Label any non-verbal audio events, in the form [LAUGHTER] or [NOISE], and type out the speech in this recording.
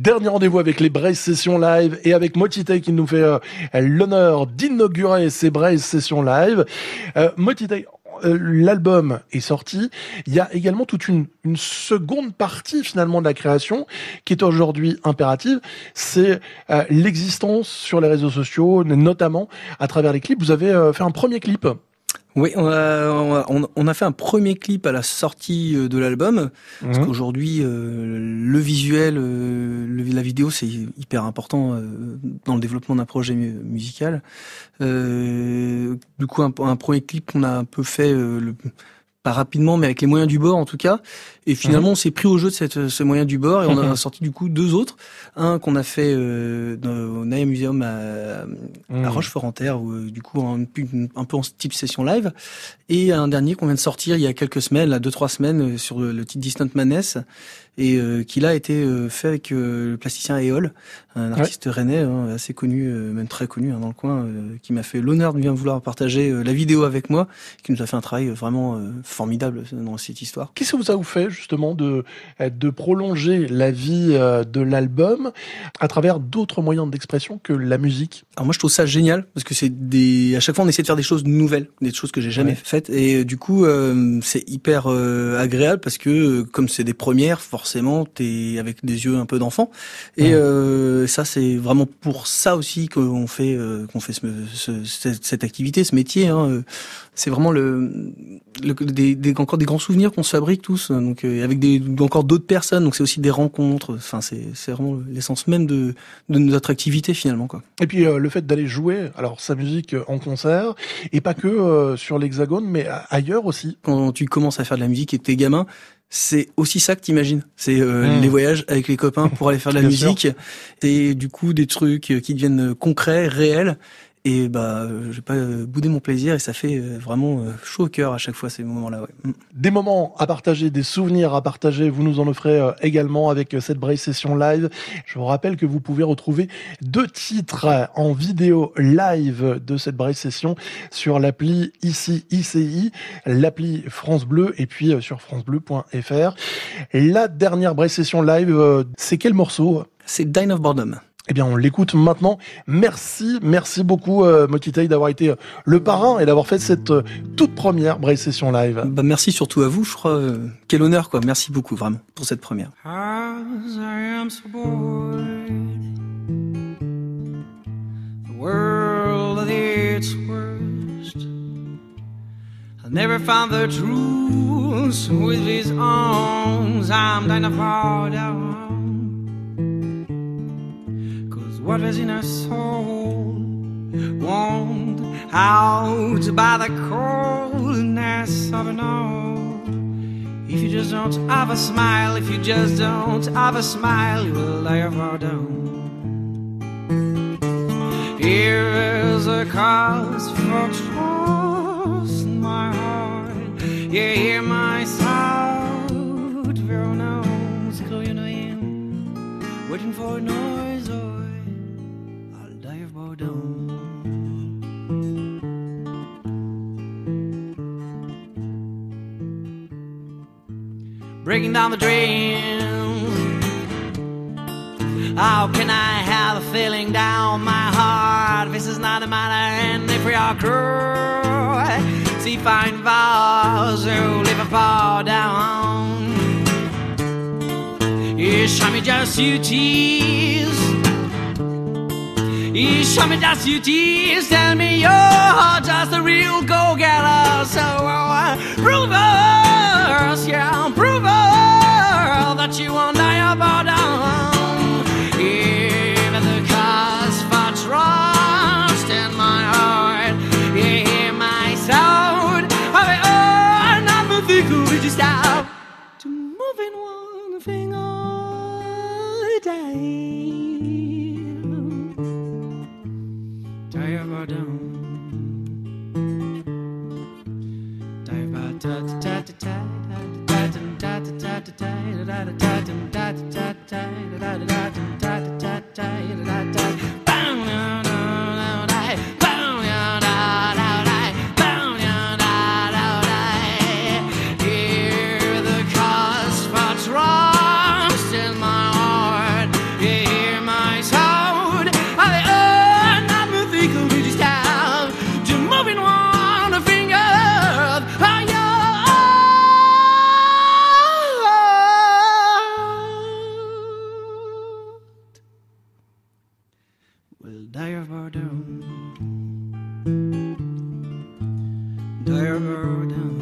Dernier rendez-vous avec les Braise Sessions Live et avec Motite qui nous fait euh, l'honneur d'inaugurer ces Braise Sessions Live. Euh, Motite, euh, l'album est sorti. Il y a également toute une, une, seconde partie finalement de la création qui est aujourd'hui impérative. C'est euh, l'existence sur les réseaux sociaux, notamment à travers les clips. Vous avez fait un premier clip oui, on a, on, a, fait un premier clip à la sortie euh, de l'album, parce mhm. qu'aujourd'hui, euh, le visuel, euh, la vidéo, c'est hyper important dans le développement d'un projet musical. du coup, un, un, premier clip qu'on a un peu fait le, pas rapidement, mais avec les moyens du bord en tout cas. Et finalement, mhm. on s'est pris au jeu de cette, ce moyen du bord et on a [LAUGHS] sorti du coup deux autres. Un qu'on a fait euh, au Naya Museum à, mhm. Rochefort-en-Terre, euh, du coup un, un, peu en type session live. Et un dernier qu'on vient de sortir il y a quelques semaines, là, deux trois semaines, euh, sur le, titre Distant Maness et euh, qui là a été euh, fait avec euh, le plasticien Eol, un artiste rennais hein, assez connu, même très connu hein, dans le coin, qui m'a fait l'honneur de bien vouloir partager la vidéo avec moi, qui nous a fait un travail vraiment formidable dans cette histoire. Qu'est-ce que vous a vous fait justement de de prolonger la vie de l'album à travers d'autres moyens d'expression que la musique? Alors moi je trouve ça génial parce que c'est des à chaque fois on essaie de faire des choses nouvelles, des choses que j'ai jamais faites et du coup c'est hyper agréable parce que comme c'est des premières forcément, t'es avec des yeux un peu d'enfant. Et euh, ça, c'est vraiment pour ça aussi qu'on fait euh, qu'on fait ce, cette, activité, ce métier. Hein. C'est vraiment le, le des, des, encore des grands souvenirs qu'on se fabrique tous. Donc euh, avec des encore d'autres personnes. Donc c'est aussi des rencontres. Enfin, c'est vraiment l'essence même de de notre activité finalement quoi. Et puis le fait d'aller jouer, alors sa musique en concert et pas que sur l'Hexagone, mais ailleurs aussi. Quand tu commences à faire de la musique et que t'es gamin, c'est aussi ça que t'imagines. C'est euh, hmm. les voyages avec les copains pour aller faire de la [LAUGHS] musique. C'est du coup des trucs qui deviennent concrets, réels, et bah, je vais pas bouder mon plaisir et ça fait euh, vraiment euh, chaud au cœur à chaque fois ces moments-là. Ouais. Mm. Des moments à partager, des souvenirs à partager, vous nous en offrez euh, également avec cette Braille Session Live. Je vous rappelle que vous pouvez retrouver deux titres en vidéo live de cette Braille Session sur l'appli ici ICI, l'appli France Bleu et puis sur francebleu.fr. La dernière Braille Session Live, c'est quel morceau? C'est Dine of Boredom. Eh bien, on l'écoute maintenant. Merci, merci beaucoup, euh, d'avoir été euh, le parrain et d'avoir fait cette euh, toute première Braille Session Live. Bah, merci surtout à vous, je crois. Euh, quel honneur, quoi. Merci beaucoup, vraiment, pour cette première. never found the truth with his arms. I'm what was in her soul, warmed out by the coldness of an all. If you just don't have a smile, if you just don't have a smile, you will die far down. Here is a cause for trust my heart. Yeah, hear my sound. Verona, you know, waiting for a noise. Breaking down the drains. How can I have a feeling down my heart? This is not a matter, and if we are cruel, see fine vows who live far down. You show me just you tease. You show me just you tease. Tell me you're just a real go-getter. So uh, prove us, yeah, prove us that you won't die about down. Even the cause for trust in my heart, you hear my sound. I oh, not the could you stop to moving one finger a day. pardon. Dire down.